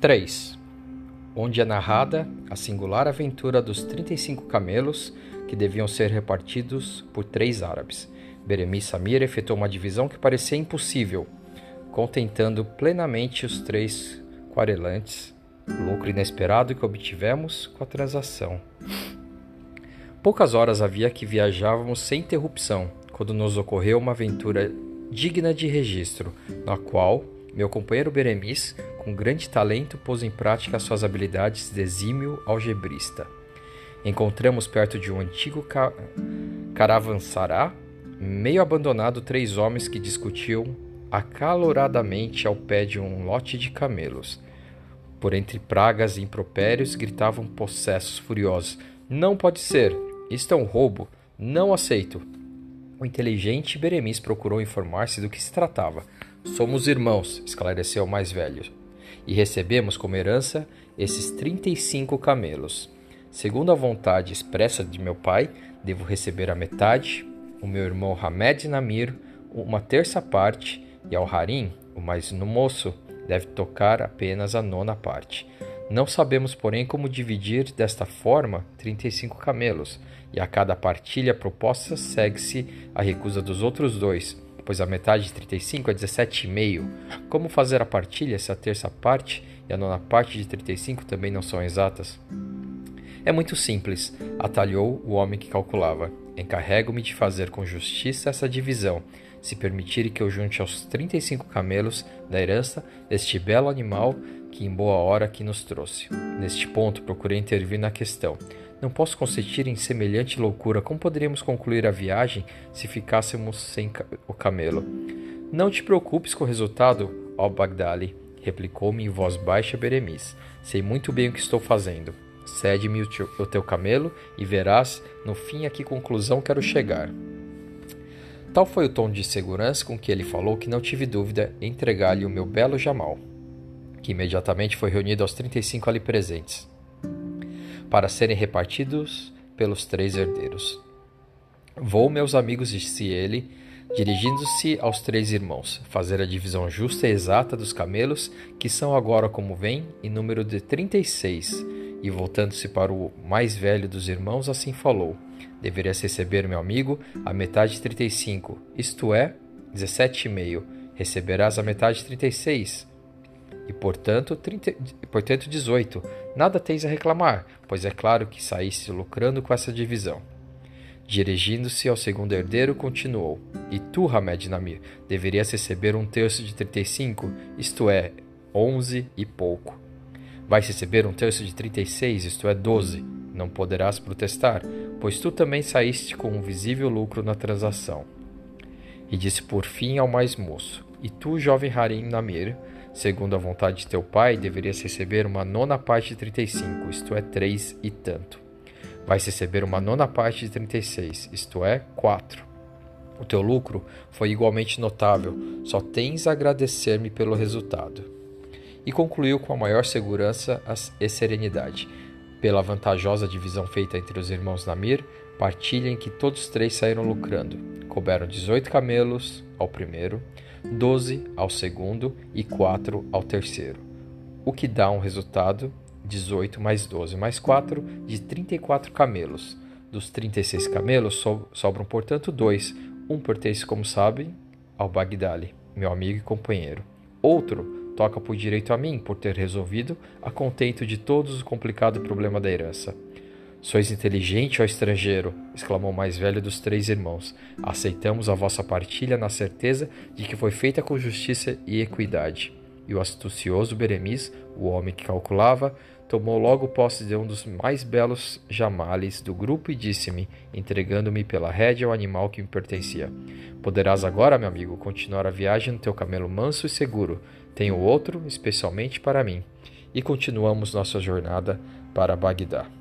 3. Onde é narrada a singular aventura dos 35 camelos que deviam ser repartidos por três árabes. Beremi Samir efetuou uma divisão que parecia impossível, contentando plenamente os três quarelantes, lucro inesperado que obtivemos com a transação. Poucas horas havia que viajávamos sem interrupção, quando nos ocorreu uma aventura digna de registro, na qual meu companheiro Beremis, com grande talento, pôs em prática suas habilidades de exímio algebrista. Encontramos perto de um antigo ca caravansará, meio abandonado, três homens que discutiam acaloradamente ao pé de um lote de camelos. Por entre pragas e impropérios gritavam possessos furiosos: Não pode ser! Isto é um roubo! Não aceito! O inteligente Beremis procurou informar-se do que se tratava. Somos irmãos, esclareceu o mais velho, e recebemos como herança esses 35 camelos. Segundo a vontade expressa de meu pai, devo receber a metade, o meu irmão Hamed Namir, uma terça parte, e ao Harim, o mais no moço, deve tocar apenas a nona parte. Não sabemos, porém, como dividir desta forma 35 camelos, e a cada partilha proposta segue-se a recusa dos outros dois, pois a metade de 35 é 17,5. Como fazer a partilha se a terça parte e a nona parte de 35 também não são exatas? É muito simples, atalhou o homem que calculava. Encarrego-me de fazer com justiça essa divisão, se permitirem que eu junte aos 35 camelos da herança deste belo animal que em boa hora que nos trouxe. Neste ponto, procurei intervir na questão. Não posso consentir em semelhante loucura. Como poderíamos concluir a viagem se ficássemos sem o camelo? Não te preocupes com o resultado, ó Bagdali, replicou-me em voz baixa Beremis. Sei muito bem o que estou fazendo. Cede-me o, teu camelo e verás no fim a que conclusão quero chegar. Tal foi o tom de segurança com que ele falou que não tive dúvida em entregar-lhe o meu belo Jamal, que imediatamente foi reunido aos 35 ali presentes para serem repartidos pelos três herdeiros. Vou, meus amigos, disse ele, dirigindo-se aos três irmãos, fazer a divisão justa e exata dos camelos, que são agora, como vem, em número de trinta e seis. Voltando-se para o mais velho dos irmãos, assim falou: Deverias receber, meu amigo, a metade de trinta e cinco, isto é, dezessete e meio. Receberás a metade de trinta e portanto, 30, portanto 18. Nada tens a reclamar, pois é claro que saíste lucrando com essa divisão. Dirigindo-se ao segundo herdeiro, continuou: E tu, Hamed Namir, deverias receber um terço de 35, isto é, 11 e pouco. Vais receber um terço de 36, isto é, 12. Não poderás protestar, pois tu também saíste com um visível lucro na transação. E disse por fim ao mais moço: E tu, jovem Harim Namir, Segundo a vontade de teu pai, deverias receber uma nona parte de 35, isto é, três e tanto. Vais receber uma nona parte de 36, isto é, quatro. O teu lucro foi igualmente notável, só tens a agradecer-me pelo resultado. E concluiu com a maior segurança e serenidade. Pela vantajosa divisão feita entre os irmãos Namir, partilha em que todos três saíram lucrando. Couberam 18 camelos ao primeiro, 12 ao segundo e 4 ao terceiro, o que dá um resultado 18 mais 12 mais 4 de 34 camelos. Dos 36 camelos so sobram, portanto, dois. Um pertence, como sabem, ao Bagdali, meu amigo e companheiro. Outro toca por direito a mim, por ter resolvido, a contento de todos o complicado problema da herança. Sois inteligente, ó estrangeiro, exclamou o mais velho dos três irmãos. Aceitamos a vossa partilha na certeza de que foi feita com justiça e equidade. E o astucioso Beremis, o homem que calculava, tomou logo posse de um dos mais belos jamales do grupo e disse-me, entregando-me pela rédea ao animal que me pertencia: Poderás agora, meu amigo, continuar a viagem no teu camelo manso e seguro. Tenho outro, especialmente para mim. E continuamos nossa jornada para Bagdá.